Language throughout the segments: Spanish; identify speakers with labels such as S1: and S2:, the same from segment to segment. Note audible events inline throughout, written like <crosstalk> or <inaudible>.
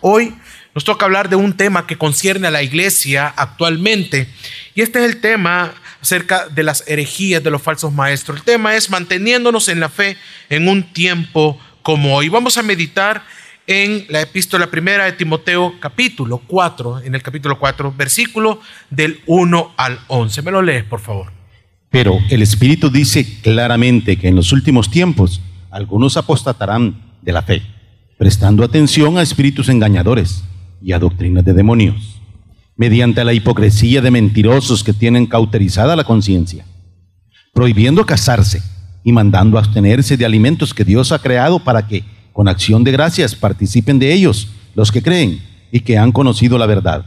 S1: Hoy nos toca hablar de un tema que concierne a la iglesia actualmente. Y este es el tema acerca de las herejías de los falsos maestros. El tema es manteniéndonos en la fe en un tiempo como hoy. Vamos a meditar en la epístola primera de Timoteo capítulo 4, en el capítulo 4, versículo del 1 al 11. Me lo lees, por favor.
S2: Pero el Espíritu dice claramente que en los últimos tiempos algunos apostatarán de la fe, prestando atención a espíritus engañadores y a doctrinas de demonios, mediante la hipocresía de mentirosos que tienen cauterizada la conciencia, prohibiendo casarse y mandando abstenerse de alimentos que Dios ha creado para que, con acción de gracias, participen de ellos los que creen y que han conocido la verdad.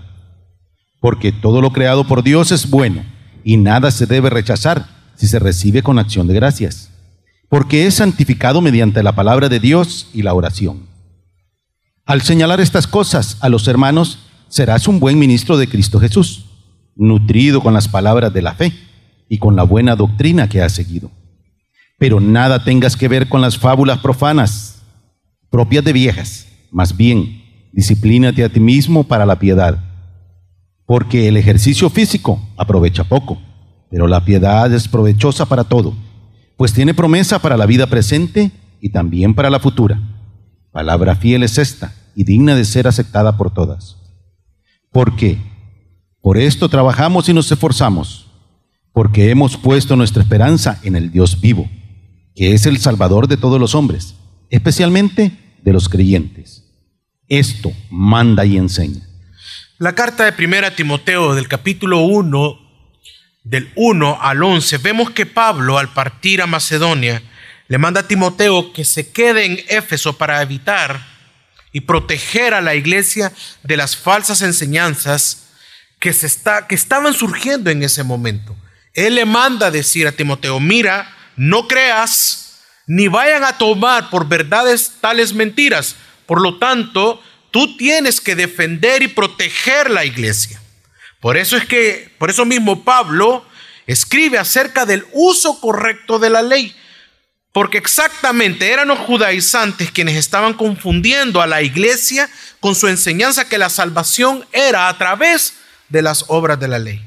S2: Porque todo lo creado por Dios es bueno y nada se debe rechazar si se recibe con acción de gracias, porque es santificado mediante la palabra de Dios y la oración. Al señalar estas cosas a los hermanos, serás un buen ministro de Cristo Jesús, nutrido con las palabras de la fe y con la buena doctrina que has seguido. Pero nada tengas que ver con las fábulas profanas, propias de viejas. Más bien, disciplínate a ti mismo para la piedad. Porque el ejercicio físico aprovecha poco, pero la piedad es provechosa para todo, pues tiene promesa para la vida presente y también para la futura. Palabra fiel es esta y digna de ser aceptada por todas. Porque por esto trabajamos y nos esforzamos, porque hemos puesto nuestra esperanza en el Dios vivo, que es el Salvador de todos los hombres, especialmente de los creyentes. Esto manda y enseña.
S1: La carta de primera Timoteo del capítulo 1, del 1 al 11, vemos que Pablo al partir a Macedonia, le manda a Timoteo que se quede en Éfeso para evitar y proteger a la iglesia de las falsas enseñanzas que, se está, que estaban surgiendo en ese momento. Él le manda decir a Timoteo, mira, no creas, ni vayan a tomar por verdades tales mentiras. Por lo tanto, tú tienes que defender y proteger la iglesia. Por eso es que, por eso mismo Pablo escribe acerca del uso correcto de la ley. Porque exactamente eran los judaizantes quienes estaban confundiendo a la iglesia con su enseñanza que la salvación era a través de las obras de la ley.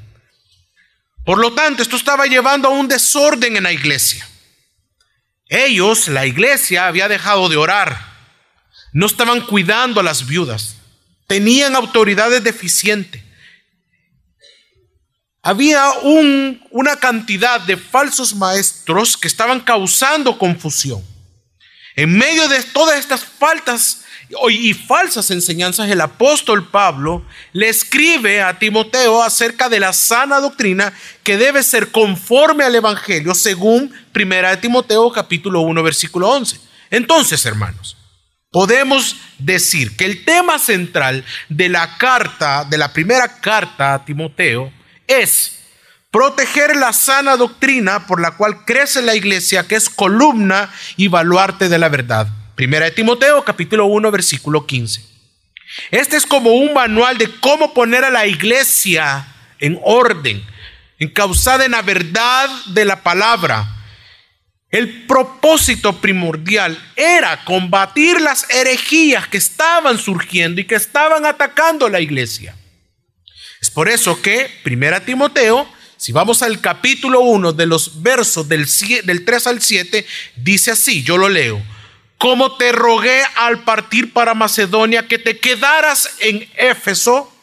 S1: Por lo tanto, esto estaba llevando a un desorden en la iglesia. Ellos, la iglesia, había dejado de orar. No estaban cuidando a las viudas. Tenían autoridades deficientes había una cantidad de falsos maestros que estaban causando confusión. En medio de todas estas faltas y falsas enseñanzas, el apóstol Pablo le escribe a Timoteo acerca de la sana doctrina que debe ser conforme al Evangelio, según 1 Timoteo capítulo 1, versículo 11. Entonces, hermanos, podemos decir que el tema central de la carta, de la primera carta a Timoteo, es proteger la sana doctrina por la cual crece la iglesia, que es columna y baluarte de la verdad. Primera de Timoteo, capítulo 1, versículo 15. Este es como un manual de cómo poner a la iglesia en orden, encausada en la verdad de la palabra. El propósito primordial era combatir las herejías que estaban surgiendo y que estaban atacando la iglesia. Es por eso que, primera Timoteo, si vamos al capítulo 1 de los versos del, del 3 al 7, dice así, yo lo leo. Como te rogué al partir para Macedonia que te quedaras en Éfeso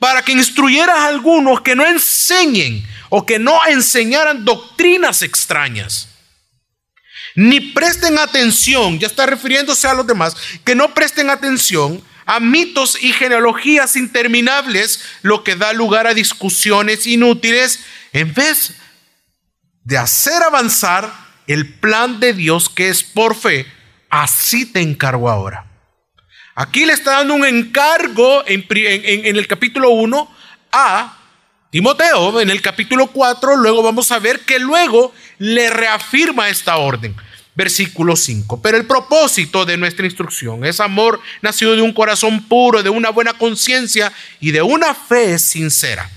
S1: para que instruyeras a algunos que no enseñen o que no enseñaran doctrinas extrañas. Ni presten atención, ya está refiriéndose a los demás, que no presten atención a mitos y genealogías interminables, lo que da lugar a discusiones inútiles, en vez de hacer avanzar el plan de Dios que es por fe. Así te encargo ahora. Aquí le está dando un encargo en, el capítulo 1 a Timoteo, en el capítulo 4, luego vamos a ver que luego le reafirma esta orden versículo 5. Pero el propósito de nuestra instrucción es amor nacido de un corazón puro, de una buena conciencia y de una fe sincera.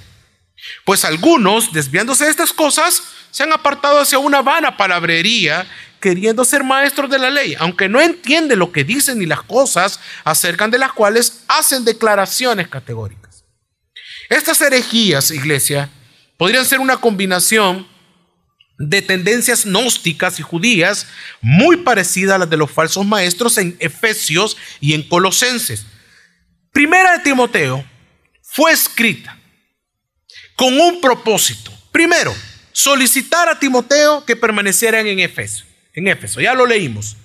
S1: Pues algunos, desviándose de estas cosas, se han apartado hacia una vana palabrería queriendo ser maestros de la ley, aunque no entienden lo que dicen ni las cosas acerca de las cuales hacen declaraciones categóricas. Estas herejías, iglesia, podrían ser una combinación de tendencias gnósticas y judías muy parecida a las de los falsos maestros en Efesios y en Colosenses. Primera de Timoteo fue escrita con un propósito. Primero, solicitar a Timoteo que permanecieran en Éfeso. En Éfeso, ya lo leímos.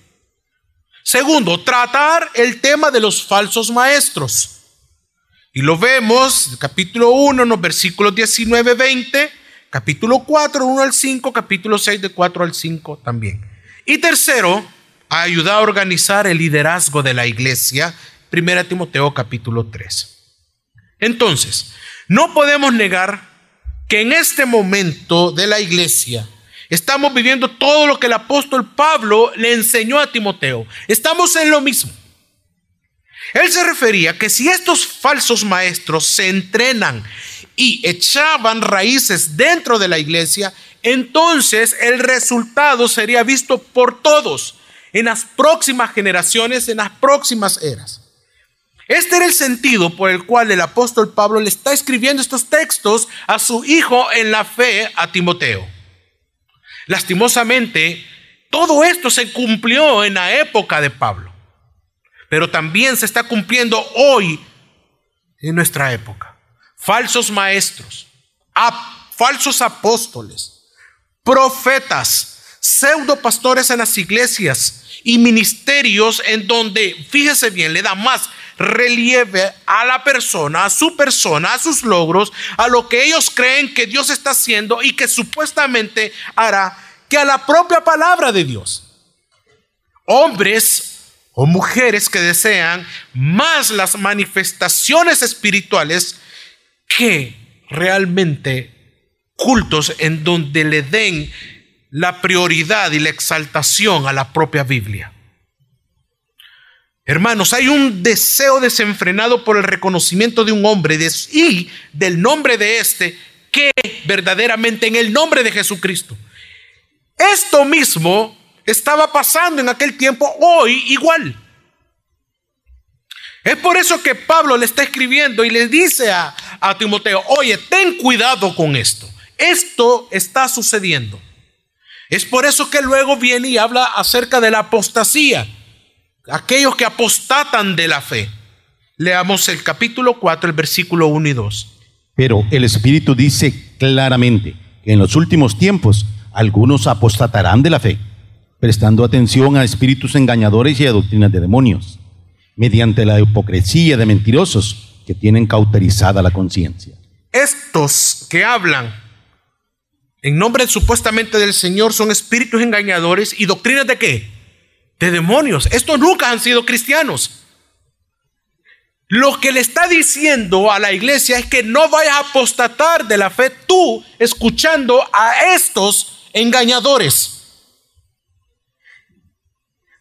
S1: Segundo, tratar el tema de los falsos maestros. Y lo vemos, capítulo 1, en los versículos 19, 20, capítulo 4, 1 al 5, capítulo 6, de 4 al 5 también. Y tercero, ayudar a organizar el liderazgo de la iglesia, 1 Timoteo capítulo 3. Entonces, no podemos negar que en este momento de la iglesia estamos viviendo todo lo que el apóstol Pablo le enseñó a Timoteo. Estamos en lo mismo. Él se refería que si estos falsos maestros se entrenan y echaban raíces dentro de la iglesia, entonces el resultado sería visto por todos en las próximas generaciones, en las próximas eras. Este era el sentido por el cual el apóstol Pablo le está escribiendo estos textos a su hijo en la fe, a Timoteo. Lastimosamente, todo esto se cumplió en la época de Pablo, pero también se está cumpliendo hoy en nuestra época. Falsos maestros, falsos apóstoles, profetas, pseudo pastores en las iglesias y ministerios en donde, fíjese bien, le da más relieve a la persona, a su persona, a sus logros, a lo que ellos creen que Dios está haciendo y que supuestamente hará que a la propia palabra de Dios. Hombres o mujeres que desean más las manifestaciones espirituales que realmente cultos en donde le den la prioridad y la exaltación a la propia Biblia. Hermanos, hay un deseo desenfrenado por el reconocimiento de un hombre y del nombre de este que verdaderamente en el nombre de Jesucristo. Esto mismo estaba pasando en aquel tiempo, hoy igual. Es por eso que Pablo le está escribiendo y le dice a, a Timoteo, oye, ten cuidado con esto. Esto está sucediendo. Es por eso que luego viene y habla acerca de la apostasía aquellos que apostatan de la fe. Leamos el capítulo 4, el versículo 1 y 2.
S2: Pero el Espíritu dice claramente que en los últimos tiempos algunos apostatarán de la fe, prestando atención a espíritus engañadores y a doctrinas de demonios, mediante la hipocresía de mentirosos que tienen cauterizada la conciencia.
S1: Estos que hablan en nombre supuestamente del Señor son espíritus engañadores y doctrinas de qué? de demonios. Estos nunca han sido cristianos. Lo que le está diciendo a la iglesia es que no vayas a apostatar de la fe tú escuchando a estos engañadores.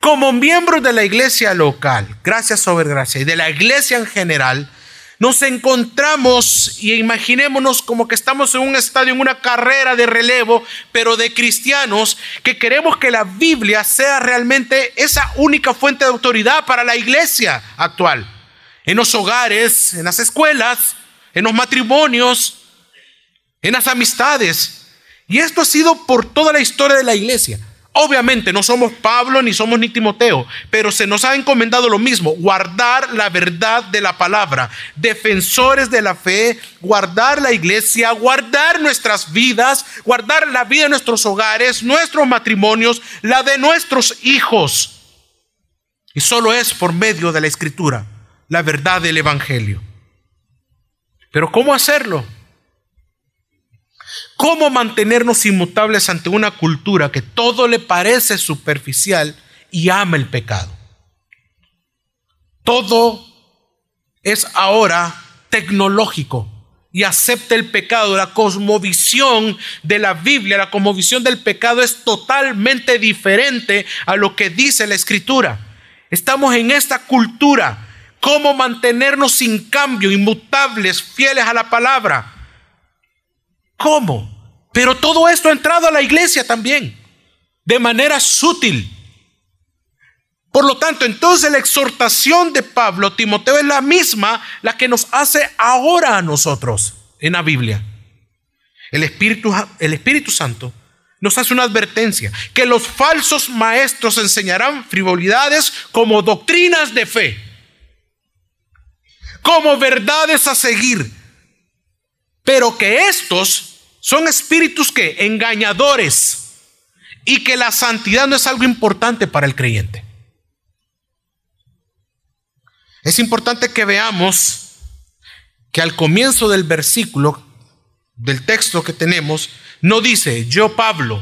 S1: Como miembros de la iglesia local, gracias sobre gracia, y de la iglesia en general, nos encontramos y imaginémonos como que estamos en un estadio, en una carrera de relevo, pero de cristianos que queremos que la Biblia sea realmente esa única fuente de autoridad para la iglesia actual. En los hogares, en las escuelas, en los matrimonios, en las amistades. Y esto ha sido por toda la historia de la iglesia. Obviamente no somos Pablo ni somos ni Timoteo, pero se nos ha encomendado lo mismo, guardar la verdad de la palabra, defensores de la fe, guardar la iglesia, guardar nuestras vidas, guardar la vida de nuestros hogares, nuestros matrimonios, la de nuestros hijos. Y solo es por medio de la escritura, la verdad del Evangelio. Pero ¿cómo hacerlo? ¿Cómo mantenernos inmutables ante una cultura que todo le parece superficial y ama el pecado? Todo es ahora tecnológico y acepta el pecado. La cosmovisión de la Biblia, la cosmovisión del pecado es totalmente diferente a lo que dice la Escritura. Estamos en esta cultura. ¿Cómo mantenernos sin cambio, inmutables, fieles a la palabra? ¿Cómo? Pero todo esto ha entrado a la iglesia también. de manera sutil. Por lo tanto, entonces la exhortación de Pablo Timoteo es la misma la que nos hace ahora a nosotros en la Biblia. El Espíritu, el Espíritu Santo nos hace una advertencia, que los falsos maestros enseñarán frivolidades como doctrinas de fe, como verdades a seguir, pero que estos son espíritus que engañadores y que la santidad no es algo importante para el creyente. Es importante que veamos que al comienzo del versículo del texto que tenemos, no dice yo Pablo,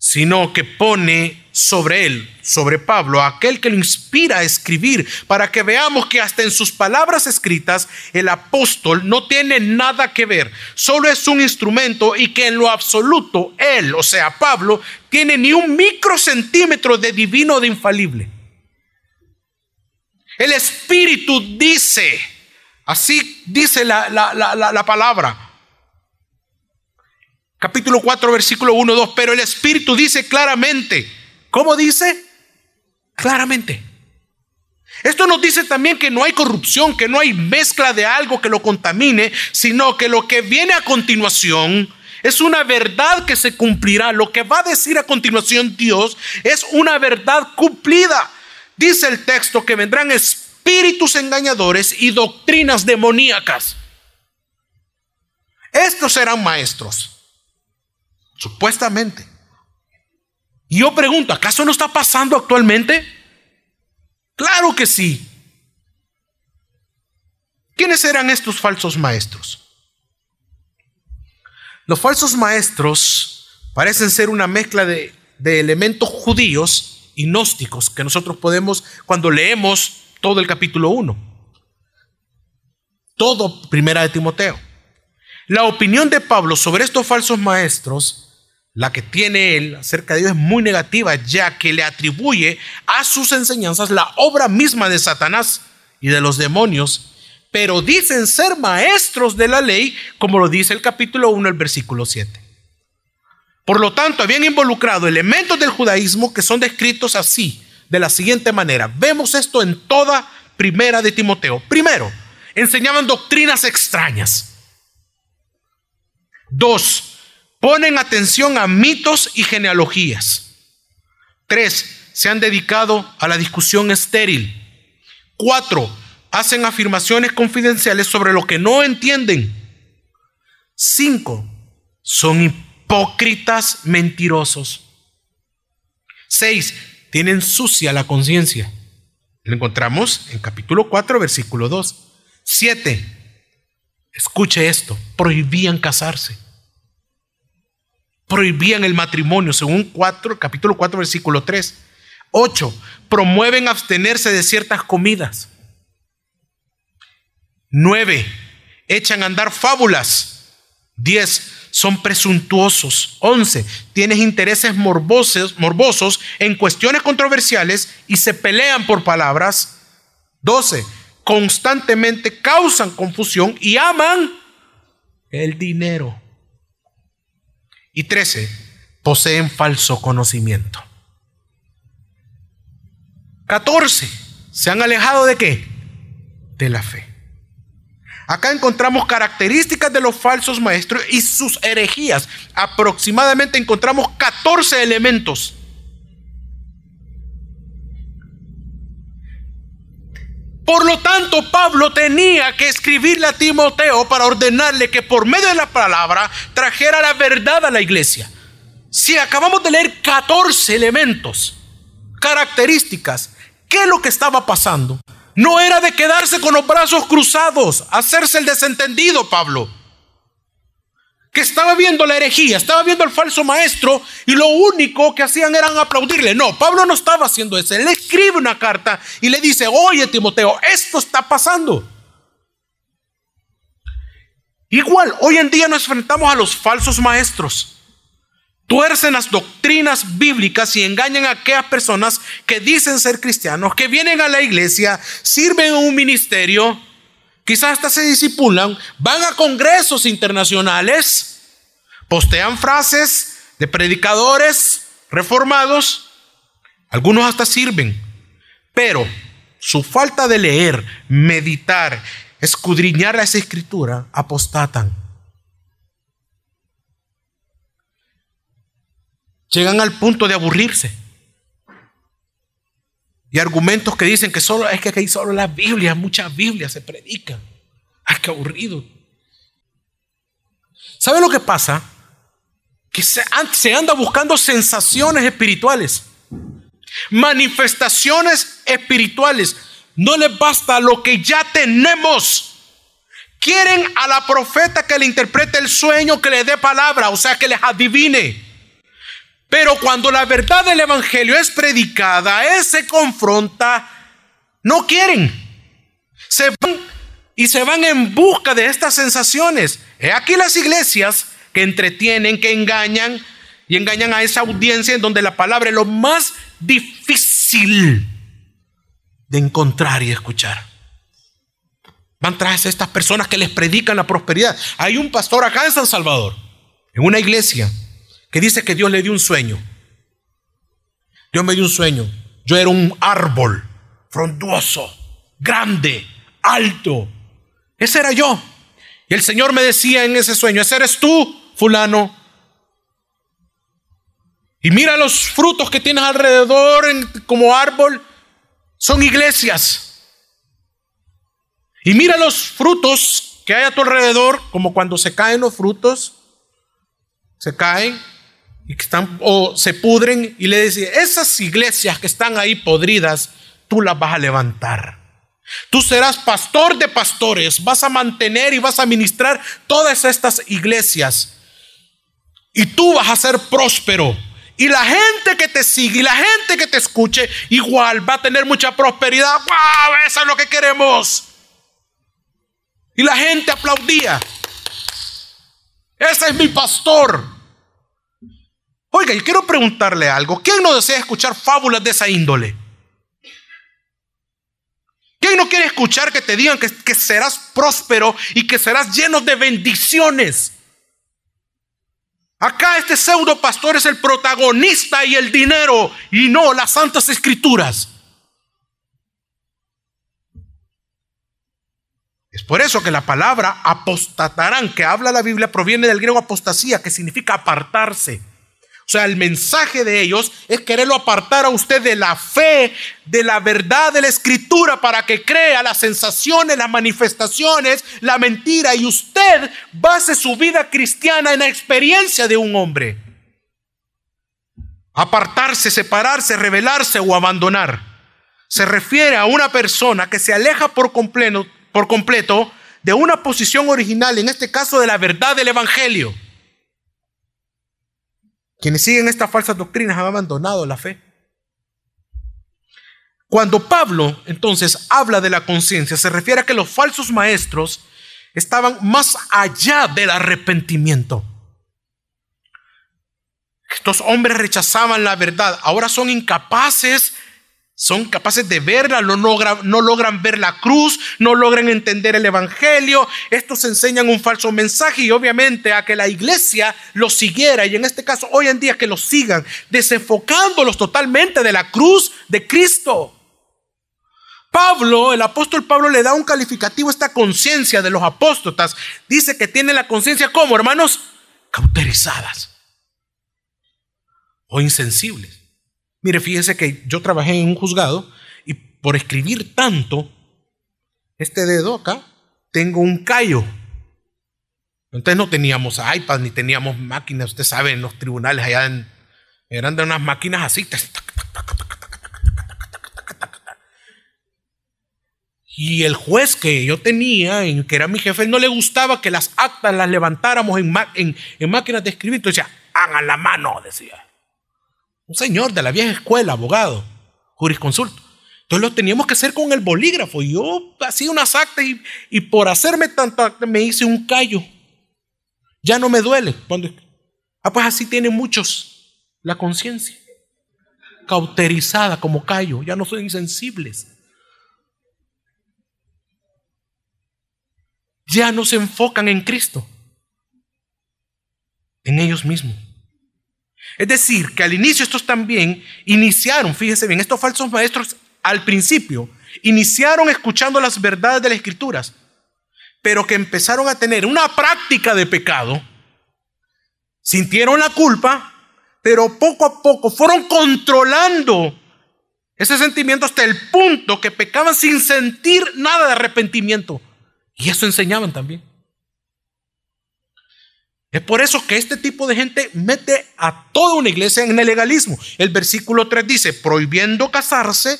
S1: sino que pone sobre él, sobre Pablo, aquel que lo inspira a escribir, para que veamos que hasta en sus palabras escritas el apóstol no tiene nada que ver, solo es un instrumento y que en lo absoluto él, o sea, Pablo, tiene ni un microcentímetro de divino de infalible. El Espíritu dice, así dice la, la palabra, capítulo 4, versículo 1, 2, pero el Espíritu dice claramente, ¿cómo dice? Claramente. Esto nos dice también que no hay corrupción, que no hay mezcla de algo que lo contamine, sino que lo que viene a continuación es una verdad que se cumplirá. Lo que va a decir a continuación Dios es una verdad cumplida. Dice el texto que vendrán espíritus engañadores y doctrinas demoníacas. Estos serán maestros. Supuestamente. Y yo pregunto, ¿acaso no está pasando actualmente? Claro que sí. ¿Quiénes eran estos falsos maestros? Los falsos maestros parecen ser una mezcla de, de elementos judíos y gnósticos que nosotros podemos, cuando leemos todo el capítulo 1, todo primera de Timoteo. La opinión de Pablo sobre estos falsos maestros la que tiene él acerca de Dios es muy negativa, ya que le atribuye a sus enseñanzas la obra misma de Satanás y de los demonios, pero dicen ser maestros de la ley, como lo dice el capítulo 1, el versículo 7. Por lo tanto, habían involucrado elementos del judaísmo que son descritos así, de la siguiente manera. Vemos esto en toda primera de Timoteo. Primero, enseñaban doctrinas extrañas. Dos, Ponen atención a mitos y genealogías. Tres, se han dedicado a la discusión estéril. Cuatro, hacen afirmaciones confidenciales sobre lo que no entienden. Cinco, son hipócritas mentirosos. Seis, tienen sucia la conciencia. Lo encontramos en capítulo 4, versículo 2. Siete, escuche esto, prohibían casarse prohibían el matrimonio, según 4, capítulo 4, versículo 3. 8. Promueven abstenerse de ciertas comidas. 9. Echan a andar fábulas. 10. Son presuntuosos. 11. Tienen intereses morbosos, morbosos en cuestiones controversiales y se pelean por palabras. 12. Constantemente causan confusión y aman el dinero. Y 13, poseen falso conocimiento. 14, se han alejado de qué? De la fe. Acá encontramos características de los falsos maestros y sus herejías. Aproximadamente encontramos 14 elementos. Por lo tanto, Pablo tenía que escribirle a Timoteo para ordenarle que por medio de la palabra trajera la verdad a la iglesia. Si acabamos de leer 14 elementos, características, ¿qué es lo que estaba pasando? No era de quedarse con los brazos cruzados, hacerse el desentendido, Pablo que estaba viendo la herejía, estaba viendo al falso maestro y lo único que hacían era aplaudirle. No, Pablo no estaba haciendo eso. Él escribe una carta y le dice, oye Timoteo, esto está pasando. Igual, hoy en día nos enfrentamos a los falsos maestros. Tuercen las doctrinas bíblicas y engañan a aquellas personas que dicen ser cristianos, que vienen a la iglesia, sirven en un ministerio, quizás hasta se disipulan, van a congresos internacionales, postean frases de predicadores reformados, algunos hasta sirven, pero su falta de leer, meditar, escudriñar esa escritura, apostatan. Llegan al punto de aburrirse. Y argumentos que dicen que solo es que aquí solo la Biblia, muchas Biblias se predican. Ay, qué aburrido. ¿Sabe lo que pasa? Que se, se anda buscando sensaciones espirituales, manifestaciones espirituales. No les basta lo que ya tenemos. Quieren a la profeta que le interprete el sueño, que le dé palabra, o sea, que les adivine. Pero cuando la verdad del Evangelio es predicada, es se confronta, no quieren. Se van y se van en busca de estas sensaciones. He aquí las iglesias que entretienen, que engañan y engañan a esa audiencia en donde la palabra es lo más difícil de encontrar y escuchar. Van tras estas personas que les predican la prosperidad. Hay un pastor acá en San Salvador, en una iglesia, que dice que Dios le dio un sueño. Dios me dio un sueño. Yo era un árbol frondoso, grande, alto. Ese era yo. Y el Señor me decía en ese sueño, ese eres tú, fulano. Y mira los frutos que tienes alrededor como árbol, son iglesias. Y mira los frutos que hay a tu alrededor, como cuando se caen los frutos, se caen y que están o se pudren y le decía, esas iglesias que están ahí podridas, tú las vas a levantar. Tú serás pastor de pastores, vas a mantener y vas a ministrar todas estas iglesias. Y tú vas a ser próspero. Y la gente que te sigue y la gente que te escuche igual va a tener mucha prosperidad. ¡Wow! Eso es lo que queremos. Y la gente aplaudía. Ese es mi pastor. Oiga, y quiero preguntarle algo. ¿Quién no desea escuchar fábulas de esa índole? ¿Quién no quiere escuchar que te digan que, que serás próspero y que serás lleno de bendiciones? Acá este pseudo pastor es el protagonista y el dinero y no las santas escrituras. Es por eso que la palabra apostatarán, que habla la Biblia, proviene del griego apostasía, que significa apartarse. O sea, el mensaje de ellos es quererlo apartar a usted de la fe, de la verdad de la escritura para que crea las sensaciones, las manifestaciones, la mentira y usted base su vida cristiana en la experiencia de un hombre. Apartarse, separarse, rebelarse o abandonar. Se refiere a una persona que se aleja por completo, por completo de una posición original, en este caso de la verdad del Evangelio. Quienes siguen estas falsas doctrinas han abandonado la fe. Cuando Pablo entonces habla de la conciencia, se refiere a que los falsos maestros estaban más allá del arrepentimiento. Estos hombres rechazaban la verdad, ahora son incapaces son capaces de verla, no logran, ver la cruz, no logran entender el Evangelio. Estos enseñan un falso mensaje y obviamente a que la iglesia los siguiera y en este caso hoy en día que los sigan, desenfocándolos totalmente de la cruz de Cristo. Pablo, el apóstol Pablo le da un calificativo a esta conciencia de los apóstotas. Dice que tiene la conciencia como, hermanos, cauterizadas o insensibles. Mire, fíjese que yo trabajé en un juzgado y por escribir tanto, este dedo acá, tengo un callo. Entonces no teníamos iPad ni teníamos máquinas, usted sabe, en los tribunales allá eran de unas máquinas así. Y el juez que yo tenía, que era mi jefe, no le gustaba que las actas las levantáramos en, máquinas de escribir. Entonces decía, hagan la mano, decía un señor de la vieja escuela, abogado, jurisconsulto. Entonces lo teníamos que hacer con el bolígrafo. Yo hacía unas actas y, y por hacerme tanto acta me hice un callo. Ya no me duele. Cuando, ah, pues así tienen muchos la conciencia. Cauterizada como callo. Ya no son insensibles. Ya no se enfocan en Cristo. En ellos mismos. Es decir, que al inicio estos también iniciaron, fíjese bien, estos falsos maestros al principio iniciaron escuchando las verdades de las escrituras, pero que empezaron a tener una práctica de pecado, sintieron la culpa, pero poco a poco fueron controlando ese sentimiento hasta el punto que pecaban sin sentir nada de arrepentimiento. Y eso enseñaban también. Es por eso que este tipo de gente mete a toda una iglesia en el legalismo. El versículo 3 dice, prohibiendo casarse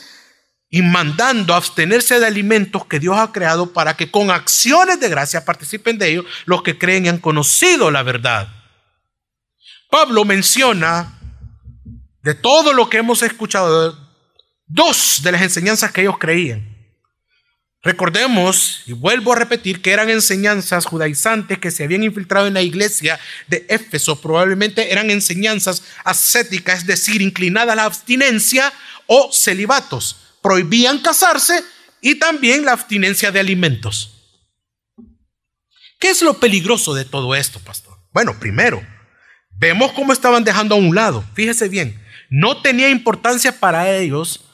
S1: y mandando abstenerse de alimentos que Dios ha creado para que con acciones de gracia participen de ellos los que creen y han conocido la verdad. Pablo menciona de todo lo que hemos escuchado, dos de las enseñanzas que ellos creían. Recordemos, y vuelvo a repetir, que eran enseñanzas judaizantes que se habían infiltrado en la iglesia de Éfeso. Probablemente eran enseñanzas ascéticas, es decir, inclinadas a la abstinencia o celibatos. Prohibían casarse y también la abstinencia de alimentos. ¿Qué es lo peligroso de todo esto, pastor? Bueno, primero, vemos cómo estaban dejando a un lado. Fíjese bien, no tenía importancia para ellos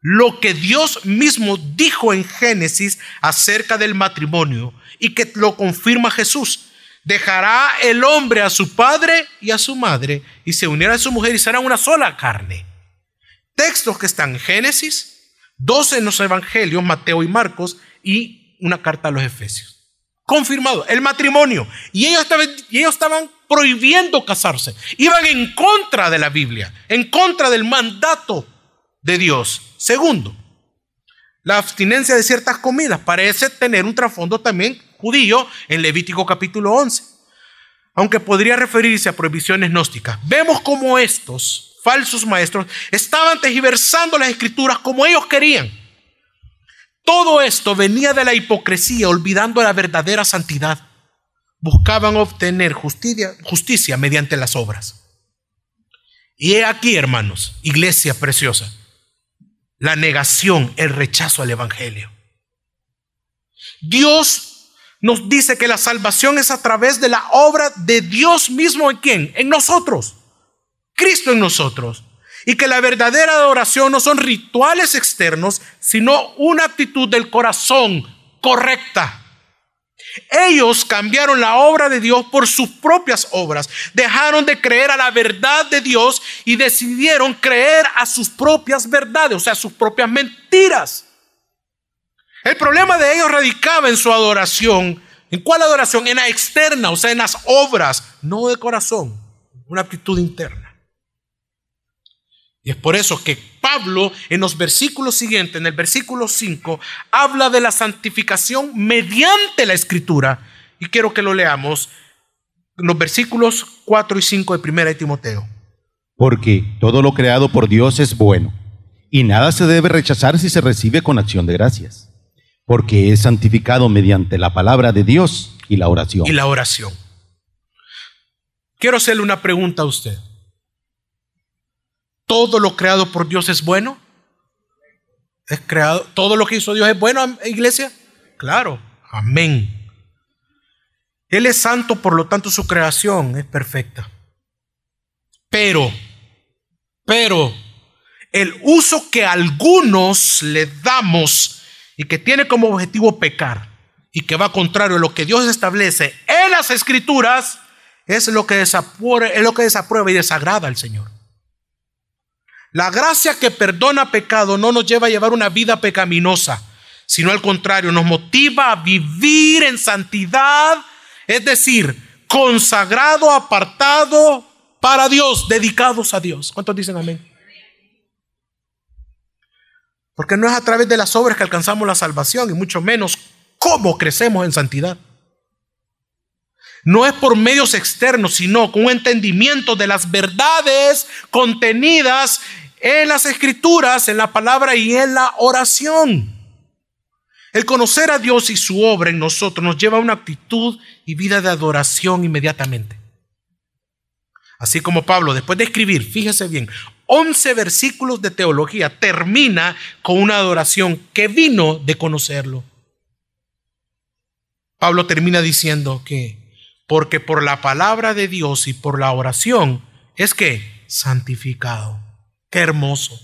S1: lo que Dios mismo dijo en Génesis acerca del matrimonio y que lo confirma Jesús. Dejará el hombre a su padre y a su madre y se unirá a su mujer y será una sola carne. Textos que están en Génesis, dos en los evangelios, Mateo y Marcos, y una carta a los Efesios. Confirmado, el matrimonio. Y ellos estaban, y ellos estaban prohibiendo casarse. Iban en contra de la Biblia, en contra del mandato de Dios. Segundo, la abstinencia de ciertas comidas parece tener un trasfondo también judío en Levítico capítulo 11, aunque podría referirse a prohibiciones gnósticas. Vemos cómo estos falsos maestros estaban tergiversando las escrituras como ellos querían. Todo esto venía de la hipocresía, olvidando la verdadera santidad. Buscaban obtener justicia, justicia mediante las obras. Y he aquí, hermanos, iglesia preciosa, la negación, el rechazo al Evangelio. Dios nos dice que la salvación es a través de la obra de Dios mismo en quién? En nosotros. Cristo en nosotros. Y que la verdadera adoración no son rituales externos, sino una actitud del corazón correcta. Ellos cambiaron la obra de Dios por sus propias obras. Dejaron de creer a la verdad de Dios y decidieron creer a sus propias verdades, o sea, sus propias mentiras. El problema de ellos radicaba en su adoración. ¿En cuál adoración? En la externa, o sea, en las obras, no de corazón, una actitud interna. Y es por eso que Pablo en los versículos siguientes, en el versículo 5, habla de la santificación mediante la escritura. Y quiero que lo leamos en los versículos 4 y 5 de 1 de Timoteo.
S2: Porque todo lo creado por Dios es bueno, y nada se debe rechazar si se recibe con acción de gracias, porque es santificado mediante la palabra de Dios y la oración.
S1: Y la oración. Quiero hacerle una pregunta a usted todo lo creado por Dios es bueno? ¿Es creado? ¿Todo lo que hizo Dios es bueno, iglesia? Claro, amén. Él es santo, por lo tanto su creación es perfecta. Pero, pero, el uso que algunos le damos y que tiene como objetivo pecar y que va contrario a lo que Dios establece en las escrituras, es lo que desaprueba, es lo que desaprueba y desagrada al Señor. La gracia que perdona pecado no nos lleva a llevar una vida pecaminosa, sino al contrario, nos motiva a vivir en santidad, es decir, consagrado, apartado para Dios, dedicados a Dios. ¿Cuántos dicen amén? Porque no es a través de las obras que alcanzamos la salvación y mucho menos cómo crecemos en santidad. No es por medios externos, sino con un entendimiento de las verdades contenidas en las escrituras, en la palabra y en la oración. El conocer a Dios y su obra en nosotros nos lleva a una actitud y vida de adoración inmediatamente. Así como Pablo, después de escribir, fíjese bien, 11 versículos de teología, termina con una adoración que vino de conocerlo. Pablo termina diciendo que porque por la palabra de Dios y por la oración es que Santificado. Qué hermoso.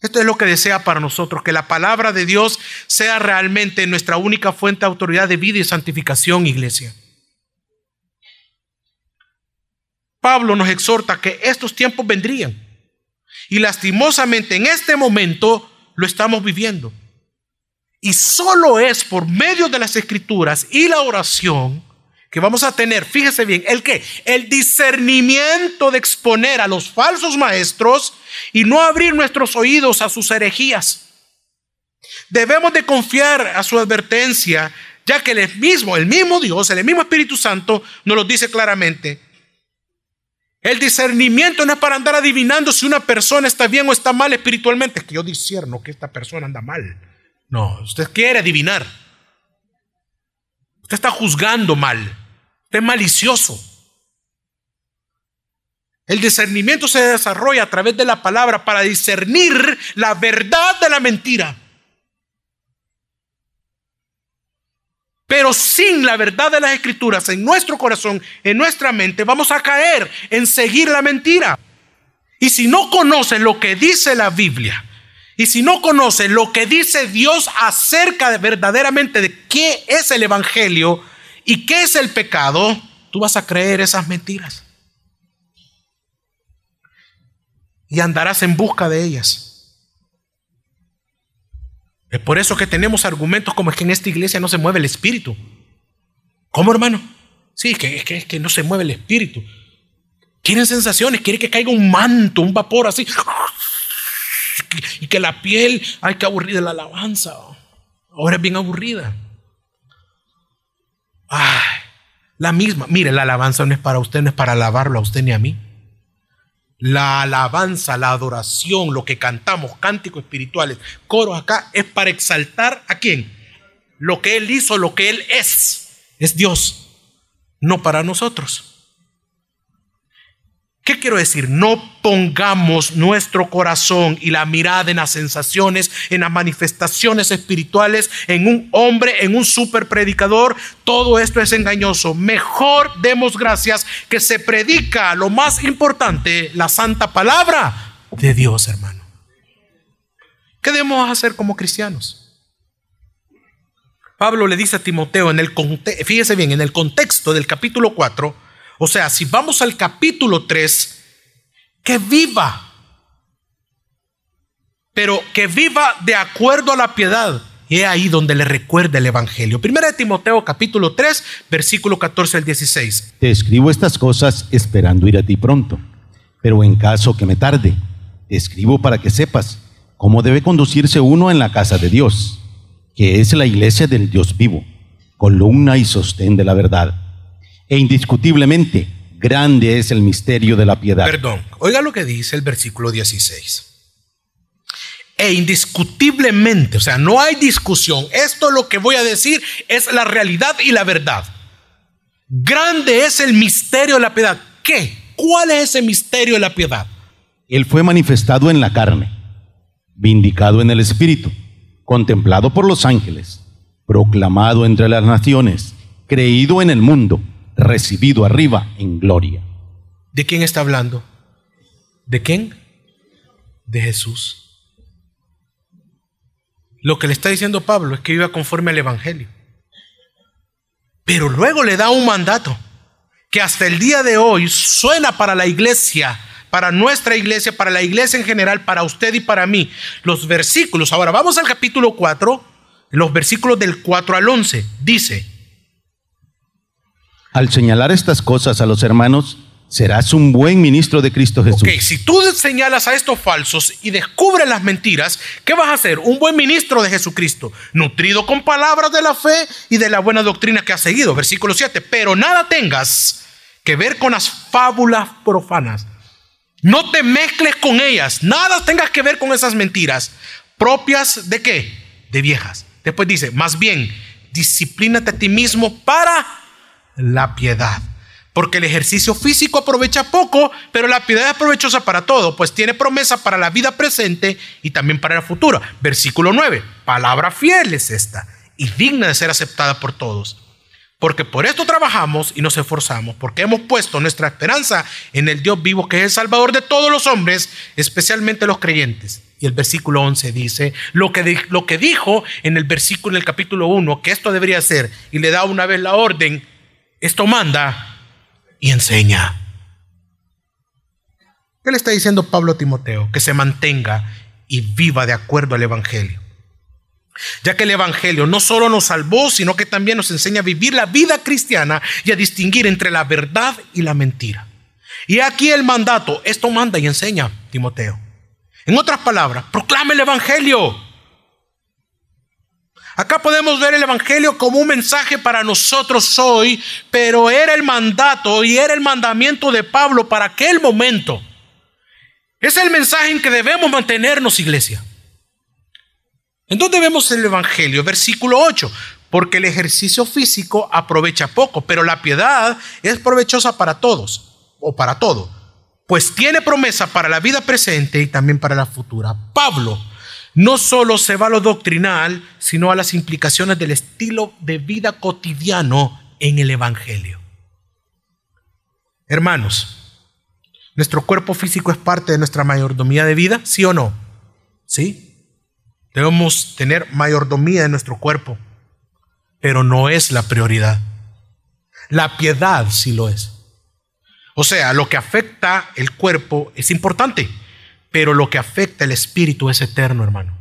S1: Esto es lo que desea para nosotros, que la palabra de Dios sea realmente nuestra única fuente de autoridad de vida y santificación, iglesia. Pablo nos exhorta que estos tiempos vendrían. Y lastimosamente en este momento lo estamos viviendo. Y solo es por medio de las escrituras y la oración que vamos a tener, fíjese bien, el que, el discernimiento de exponer a los falsos maestros y no abrir nuestros oídos a sus herejías. Debemos de confiar a su advertencia, ya que el mismo, el mismo Dios, el mismo Espíritu Santo nos lo dice claramente. El discernimiento no es para andar adivinando si una persona está bien o está mal espiritualmente. Es que yo discierno que esta persona anda mal. No, usted quiere adivinar. Usted está juzgando mal. Usted es malicioso. El discernimiento se desarrolla a través de la palabra para discernir la verdad de la mentira. Pero sin la verdad de las escrituras en nuestro corazón, en nuestra mente, vamos a caer en seguir la mentira. Y si no conoces lo que dice la Biblia, y si no conoces lo que dice Dios acerca de verdaderamente de qué es el Evangelio y qué es el pecado, tú vas a creer esas mentiras. Y andarás en busca de ellas. Es por eso que tenemos argumentos como es que en esta iglesia no se mueve el espíritu. ¿Cómo, hermano? Sí, que, es que no se mueve el espíritu. Quieren sensaciones, quieren que caiga un manto, un vapor así y que la piel, ay, que aburrida la alabanza. Ahora es bien aburrida. Ay, la misma. Mire, la alabanza no es para usted, no es para alabarlo a usted ni a mí. La alabanza, la adoración, lo que cantamos, cánticos espirituales, coros acá, es para exaltar a quién? Lo que Él hizo, lo que Él es. Es Dios, no para nosotros. ¿Qué quiero decir? No pongamos nuestro corazón y la mirada en las sensaciones, en las manifestaciones espirituales, en un hombre, en un super predicador. Todo esto es engañoso. Mejor demos gracias que se predica lo más importante, la santa palabra de Dios, hermano. ¿Qué debemos hacer como cristianos? Pablo le dice a Timoteo en el fíjese bien, en el contexto del capítulo 4, o sea, si vamos al capítulo 3, que viva, pero que viva de acuerdo a la piedad. Y es ahí donde le recuerda el Evangelio. Primera de Timoteo capítulo 3, versículo 14 al 16.
S2: Te escribo estas cosas esperando ir a ti pronto, pero en caso que me tarde, te escribo para que sepas cómo debe conducirse uno en la casa de Dios, que es la iglesia del Dios vivo, columna y sostén de la verdad e indiscutiblemente grande es el misterio de la piedad.
S1: Perdón, oiga lo que dice el versículo 16. E indiscutiblemente, o sea, no hay discusión. Esto lo que voy a decir es la realidad y la verdad. Grande es el misterio de la piedad. ¿Qué? ¿Cuál es ese misterio de la piedad?
S2: Él fue manifestado en la carne, vindicado en el espíritu, contemplado por los ángeles, proclamado entre las naciones, creído en el mundo recibido arriba en gloria.
S1: ¿De quién está hablando? ¿De quién? De Jesús. Lo que le está diciendo Pablo es que iba conforme al Evangelio. Pero luego le da un mandato que hasta el día de hoy suena para la iglesia, para nuestra iglesia, para la iglesia en general, para usted y para mí. Los versículos, ahora vamos al capítulo 4, los versículos del 4 al 11. Dice,
S2: al señalar estas cosas a los hermanos, serás un buen ministro de Cristo Jesús.
S1: Ok, si tú señalas a estos falsos y descubres las mentiras, ¿qué vas a hacer? Un buen ministro de Jesucristo, nutrido con palabras de la fe y de la buena doctrina que has seguido. Versículo 7, pero nada tengas que ver con las fábulas profanas. No te mezcles con ellas, nada tengas que ver con esas mentiras propias de qué? De viejas. Después dice, más bien, disciplínate a ti mismo para la piedad. Porque el ejercicio físico aprovecha poco, pero la piedad es provechosa para todo, pues tiene promesa para la vida presente y también para el futuro. Versículo 9, palabra fiel es esta y digna de ser aceptada por todos. Porque por esto trabajamos y nos esforzamos, porque hemos puesto nuestra esperanza en el Dios vivo, que es el Salvador de todos los hombres, especialmente los creyentes. Y el versículo 11 dice lo que, lo que dijo en el versículo del capítulo 1, que esto debería ser, y le da una vez la orden, esto manda y enseña. ¿Qué le está diciendo Pablo a Timoteo? Que se mantenga y viva de acuerdo al Evangelio. Ya que el Evangelio no solo nos salvó, sino que también nos enseña a vivir la vida cristiana y a distinguir entre la verdad y la mentira. Y aquí el mandato, esto manda y enseña Timoteo. En otras palabras, proclame el Evangelio. Acá podemos ver el Evangelio como un mensaje para nosotros hoy, pero era el mandato y era el mandamiento de Pablo para aquel momento. Es el mensaje en que debemos mantenernos, iglesia. ¿En dónde vemos el Evangelio? Versículo 8. Porque el ejercicio físico aprovecha poco, pero la piedad es provechosa para todos, o para todo, pues tiene promesa para la vida presente y también para la futura. Pablo no solo se va a lo doctrinal, sino a las implicaciones del estilo de vida cotidiano en el Evangelio. Hermanos, ¿nuestro cuerpo físico es parte de nuestra mayordomía de vida? ¿Sí o no? ¿Sí? Debemos tener mayordomía en nuestro cuerpo, pero no es la prioridad. La piedad sí lo es. O sea, lo que afecta el cuerpo es importante, pero lo que afecta el espíritu es eterno, hermano.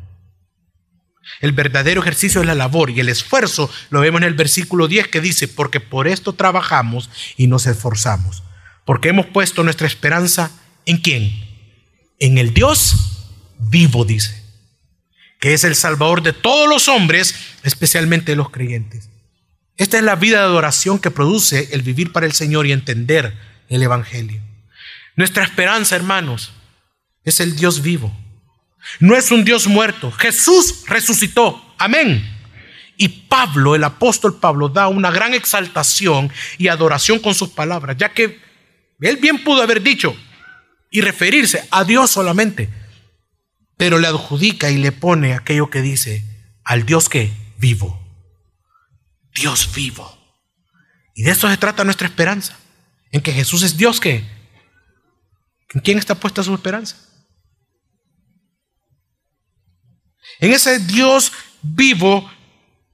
S1: El verdadero ejercicio es la labor y el esfuerzo lo vemos en el versículo 10 que dice, porque por esto trabajamos y nos esforzamos, porque hemos puesto nuestra esperanza en quién? En el Dios vivo, dice que es el Salvador de todos los hombres, especialmente de los creyentes. Esta es la vida de adoración que produce el vivir para el Señor y entender el Evangelio. Nuestra esperanza, hermanos, es el Dios vivo. No es un Dios muerto. Jesús resucitó. Amén. Y Pablo, el apóstol Pablo, da una gran exaltación y adoración con sus palabras, ya que él bien pudo haber dicho y referirse a Dios solamente, pero le adjudica y le pone aquello que dice al Dios que vivo. Dios vivo. Y de eso se trata nuestra esperanza, en que Jesús es Dios que... ¿En quién está puesta su esperanza? En ese Dios vivo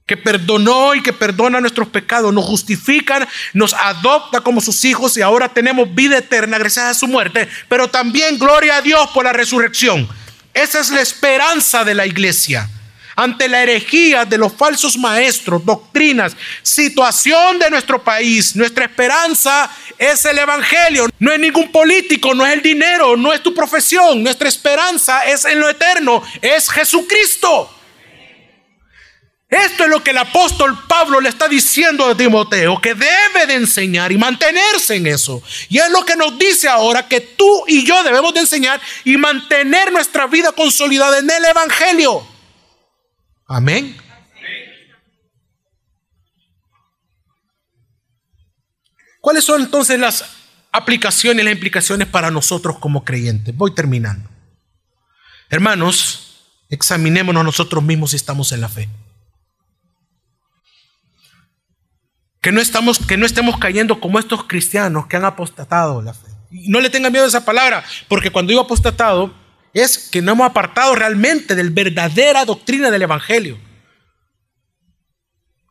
S1: que perdonó y que perdona nuestros pecados, nos justifica, nos adopta como sus hijos y ahora tenemos vida eterna gracias a su muerte, pero también gloria a Dios por la resurrección. Esa es la esperanza de la iglesia. Ante la herejía de los falsos maestros, doctrinas, situación de nuestro país, nuestra esperanza es el Evangelio. No es ningún político, no es el dinero, no es tu profesión. Nuestra esperanza es en lo eterno, es Jesucristo. Esto es lo que el apóstol Pablo le está diciendo a Timoteo, que debe de enseñar y mantenerse en eso. Y es lo que nos dice ahora que tú y yo debemos de enseñar y mantener nuestra vida consolidada en el Evangelio. Amén. ¿Cuáles son entonces las aplicaciones, las implicaciones para nosotros como creyentes? Voy terminando. Hermanos, examinémonos nosotros mismos si estamos en la fe. Que no, estamos, que no estemos cayendo como estos cristianos que han apostatado la fe. No le tengan miedo a esa palabra, porque cuando digo apostatado es que no hemos apartado realmente de la verdadera doctrina del Evangelio.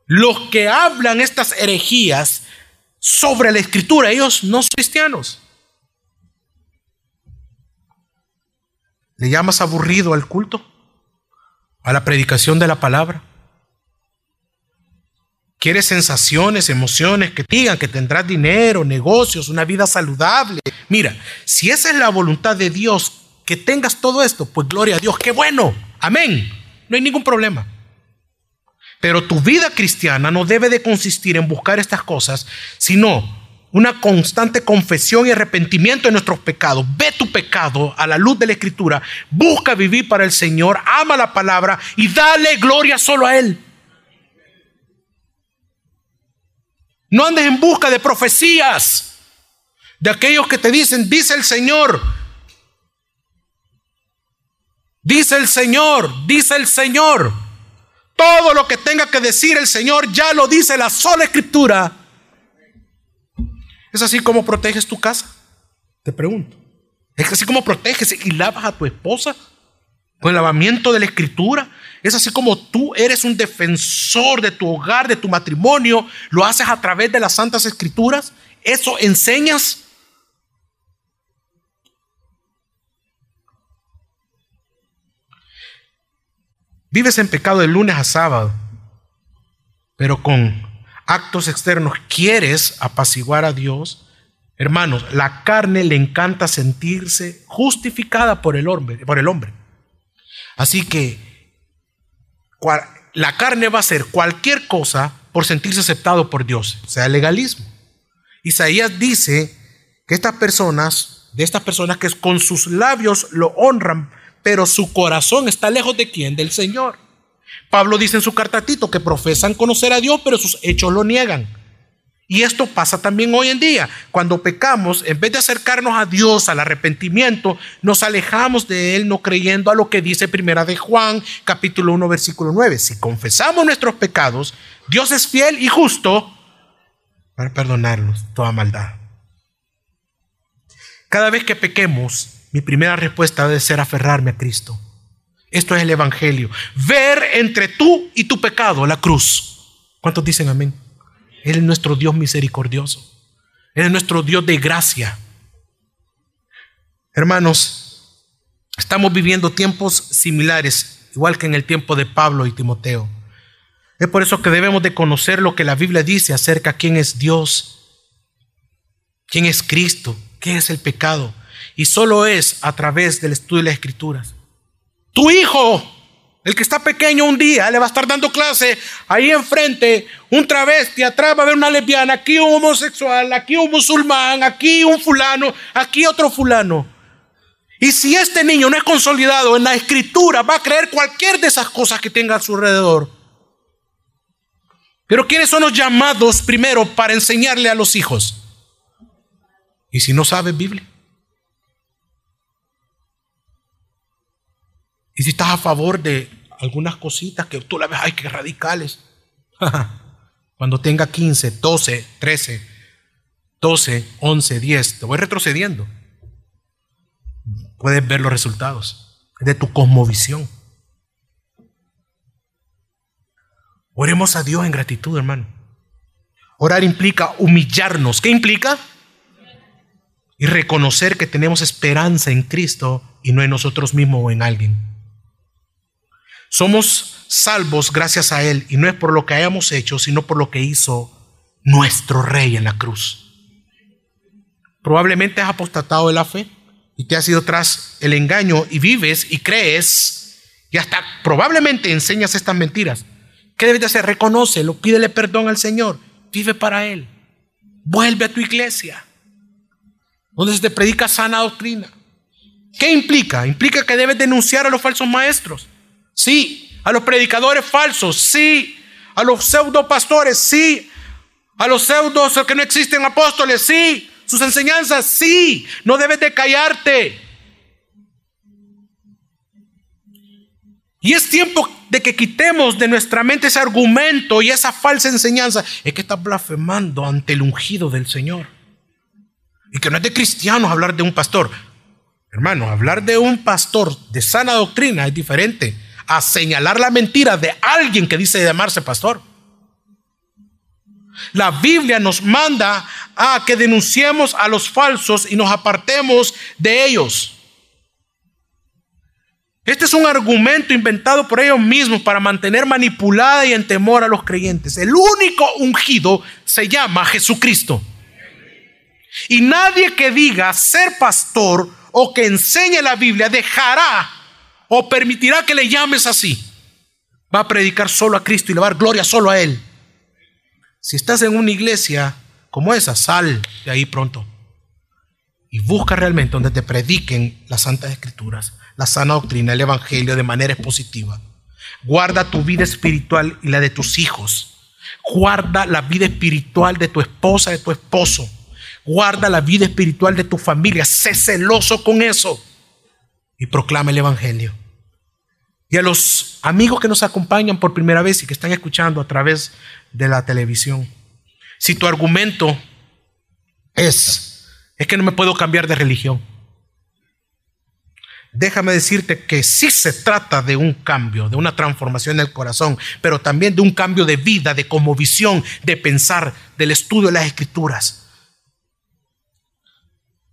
S1: Los que hablan estas herejías sobre la escritura, ellos no son cristianos. ¿Le llamas aburrido al culto? ¿A la predicación de la palabra? Quieres sensaciones, emociones que digan que tendrás dinero, negocios, una vida saludable. Mira, si esa es la voluntad de Dios, que tengas todo esto, pues gloria a Dios, qué bueno. Amén. No hay ningún problema. Pero tu vida cristiana no debe de consistir en buscar estas cosas, sino una constante confesión y arrepentimiento de nuestros pecados. Ve tu pecado a la luz de la escritura, busca vivir para el Señor, ama la palabra y dale gloria solo a Él. No andes en busca de profecías, de aquellos que te dicen, dice el Señor. Dice el Señor, dice el Señor. Todo lo que tenga que decir el Señor ya lo dice la sola escritura. ¿Es así como proteges tu casa? Te pregunto. ¿Es así como proteges y lavas a tu esposa con el lavamiento de la escritura? Es así como tú eres un defensor de tu hogar, de tu matrimonio, lo haces a través de las santas escrituras. Eso enseñas. Vives en pecado de lunes a sábado, pero con actos externos quieres apaciguar a Dios. Hermanos, la carne le encanta sentirse justificada por el hombre, por el hombre. Así que la carne va a hacer cualquier cosa por sentirse aceptado por Dios, sea, legalismo. Isaías dice que estas personas, de estas personas que con sus labios lo honran, pero su corazón está lejos de quién? Del Señor. Pablo dice en su carta Tito que profesan conocer a Dios, pero sus hechos lo niegan. Y esto pasa también hoy en día. Cuando pecamos, en vez de acercarnos a Dios, al arrepentimiento, nos alejamos de Él no creyendo a lo que dice Primera de Juan, capítulo 1, versículo 9. Si confesamos nuestros pecados, Dios es fiel y justo para perdonarnos toda maldad. Cada vez que pequemos, mi primera respuesta debe ser aferrarme a Cristo. Esto es el Evangelio. Ver entre tú y tu pecado la cruz. ¿Cuántos dicen amén? Él es nuestro Dios misericordioso. Él es nuestro Dios de gracia. Hermanos, estamos viviendo tiempos similares, igual que en el tiempo de Pablo y Timoteo. Es por eso que debemos de conocer lo que la Biblia dice acerca de quién es Dios, quién es Cristo, qué es el pecado. Y solo es a través del estudio de las Escrituras. Tu hijo el que está pequeño un día le va a estar dando clase ahí enfrente, un travesti, atrás va a haber una lesbiana, aquí un homosexual, aquí un musulmán, aquí un fulano, aquí otro fulano. Y si este niño no es consolidado en la escritura, va a creer cualquier de esas cosas que tenga a su alrededor. Pero ¿quiénes son los llamados primero para enseñarle a los hijos? Y si no sabes Biblia. Y si estás a favor de algunas cositas que tú la ves, ay, qué radicales. <laughs> Cuando tenga 15, 12, 13, 12, 11, 10, te voy retrocediendo. Puedes ver los resultados de tu cosmovisión. Oremos a Dios en gratitud, hermano. Orar implica humillarnos. ¿Qué implica? Y reconocer que tenemos esperanza en Cristo y no en nosotros mismos o en alguien. Somos salvos gracias a Él y no es por lo que hayamos hecho, sino por lo que hizo nuestro Rey en la cruz. Probablemente has apostatado de la fe y te has ido tras el engaño y vives y crees y hasta probablemente enseñas estas mentiras. ¿Qué debes de hacer? Reconócelo, pídele perdón al Señor, vive para Él. Vuelve a tu iglesia, donde se te predica sana doctrina. ¿Qué implica? Implica que debes denunciar a los falsos maestros. Sí. A los predicadores falsos, sí. A los pseudo pastores, sí. A los pseudos que no existen apóstoles, sí. Sus enseñanzas, sí. No debes de callarte. Y es tiempo de que quitemos de nuestra mente ese argumento y esa falsa enseñanza. Es que estás blasfemando ante el ungido del Señor. Y que no es de cristianos hablar de un pastor. Hermano, hablar de un pastor de sana doctrina es diferente a señalar la mentira de alguien que dice llamarse pastor. La Biblia nos manda a que denunciemos a los falsos y nos apartemos de ellos. Este es un argumento inventado por ellos mismos para mantener manipulada y en temor a los creyentes. El único ungido se llama Jesucristo. Y nadie que diga ser pastor o que enseñe la Biblia dejará o permitirá que le llames así. Va a predicar solo a Cristo y le va a dar gloria solo a Él. Si estás en una iglesia como esa, sal de ahí pronto. Y busca realmente donde te prediquen las santas escrituras, la sana doctrina, el evangelio de manera expositiva. Guarda tu vida espiritual y la de tus hijos. Guarda la vida espiritual de tu esposa, de tu esposo. Guarda la vida espiritual de tu familia. Sé celoso con eso. Y proclama el evangelio. Y a los amigos que nos acompañan por primera vez y que están escuchando a través de la televisión. Si tu argumento es, es que no me puedo cambiar de religión. Déjame decirte que sí se trata de un cambio, de una transformación en el corazón, pero también de un cambio de vida, de como visión, de pensar, del estudio de las escrituras.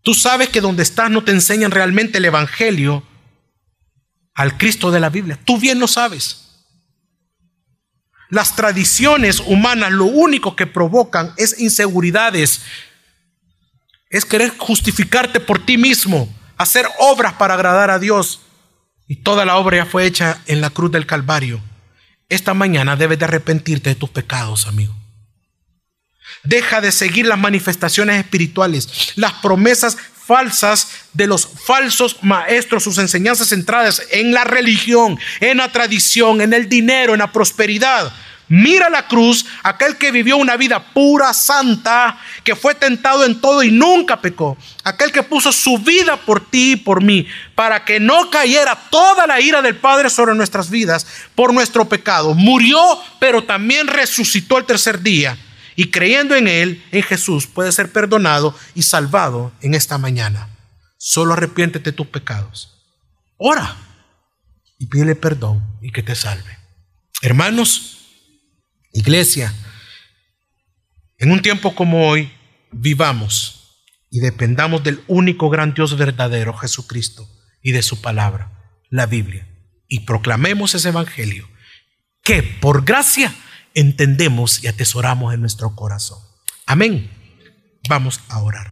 S1: Tú sabes que donde estás no te enseñan realmente el Evangelio al Cristo de la Biblia. Tú bien lo sabes. Las tradiciones humanas lo único que provocan es inseguridades, es querer justificarte por ti mismo, hacer obras para agradar a Dios. Y toda la obra ya fue hecha en la cruz del Calvario. Esta mañana debes de arrepentirte de tus pecados, amigo. Deja de seguir las manifestaciones espirituales, las promesas falsas de los falsos maestros, sus enseñanzas centradas en la religión, en la tradición, en el dinero, en la prosperidad. Mira la cruz, aquel que vivió una vida pura, santa, que fue tentado en todo y nunca pecó. Aquel que puso su vida por ti y por mí, para que no cayera toda la ira del Padre sobre nuestras vidas por nuestro pecado. Murió, pero también resucitó el tercer día. Y creyendo en Él, en Jesús, puede ser perdonado y salvado en esta mañana. Solo arrepiéntete de tus pecados. Ora y pídele perdón y que te salve. Hermanos, Iglesia, en un tiempo como hoy, vivamos y dependamos del único gran Dios verdadero, Jesucristo, y de su palabra, la Biblia, y proclamemos ese Evangelio que por gracia entendemos y atesoramos en nuestro corazón. Amén. Vamos a orar.